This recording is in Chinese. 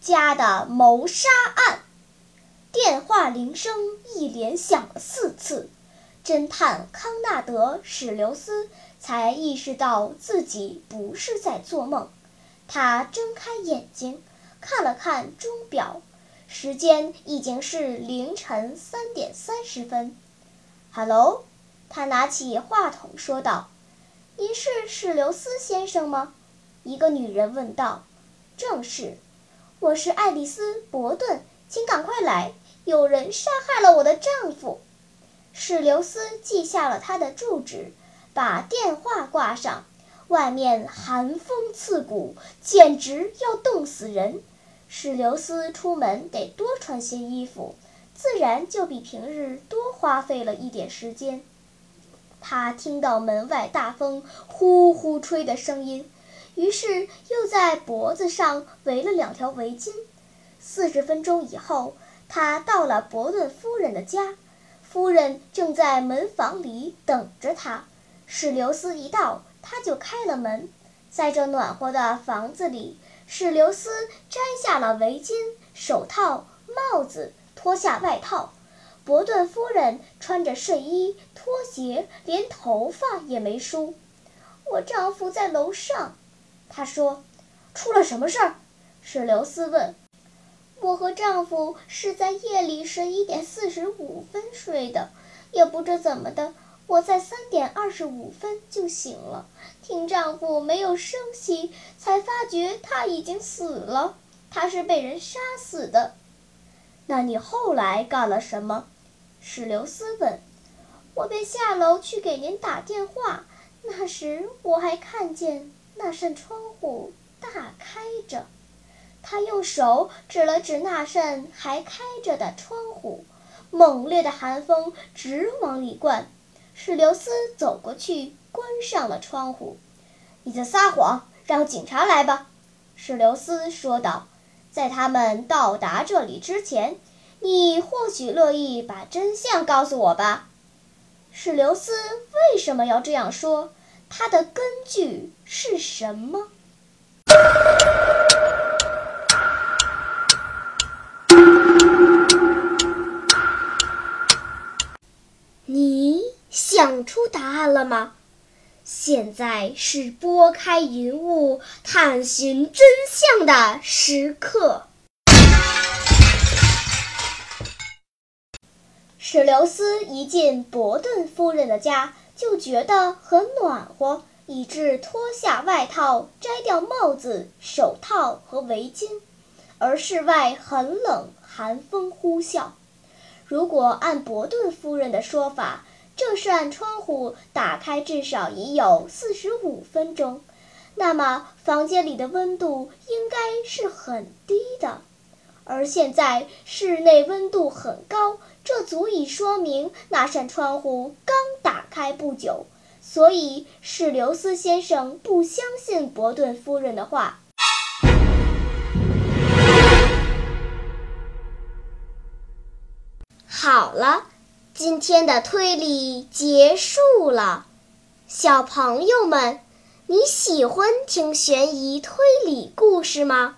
家的谋杀案，电话铃声一连响了四次，侦探康纳德·史留斯才意识到自己不是在做梦。他睁开眼睛，看了看钟表，时间已经是凌晨三点三十分。哈喽，他拿起话筒说道：“您是史留斯先生吗？”一个女人问道。正是，我是爱丽丝·伯顿，请赶快来！有人杀害了我的丈夫。史留斯记下了他的住址，把电话挂上。外面寒风刺骨，简直要冻死人。史留斯出门得多穿些衣服，自然就比平日多花费了一点时间。他听到门外大风呼呼吹的声音。于是又在脖子上围了两条围巾。四十分钟以后，他到了伯顿夫人的家，夫人正在门房里等着他。史留斯一到，他就开了门。在这暖和的房子里，史留斯摘下了围巾、手套、帽子，脱下外套。伯顿夫人穿着睡衣、拖鞋，连头发也没梳。我丈夫在楼上。他说：“出了什么事儿？”史留斯问。“我和丈夫是在夜里十一点四十五分睡的，也不知怎么的，我在三点二十五分就醒了，听丈夫没有声息，才发觉他已经死了。他是被人杀死的。”“那你后来干了什么？”史留斯问。“我便下楼去给您打电话，那时我还看见。”那扇窗户大开着，他用手指了指那扇还开着的窗户，猛烈的寒风直往里灌。史留斯走过去，关上了窗户。“你在撒谎，让警察来吧。”史留斯说道。“在他们到达这里之前，你或许乐意把真相告诉我吧？”史留斯为什么要这样说？它的根据是什么？你想出答案了吗？现在是拨开云雾探寻真相的时刻。史留斯一进伯顿夫人的家。就觉得很暖和，以致脱下外套，摘掉帽子、手套和围巾。而室外很冷，寒风呼啸。如果按伯顿夫人的说法，这扇窗户打开至少已有四十五分钟，那么房间里的温度应该是很低的。而现在室内温度很高。这足以说明那扇窗户刚打开不久，所以史留斯先生不相信伯顿夫人的话。好了，今天的推理结束了，小朋友们，你喜欢听悬疑推理故事吗？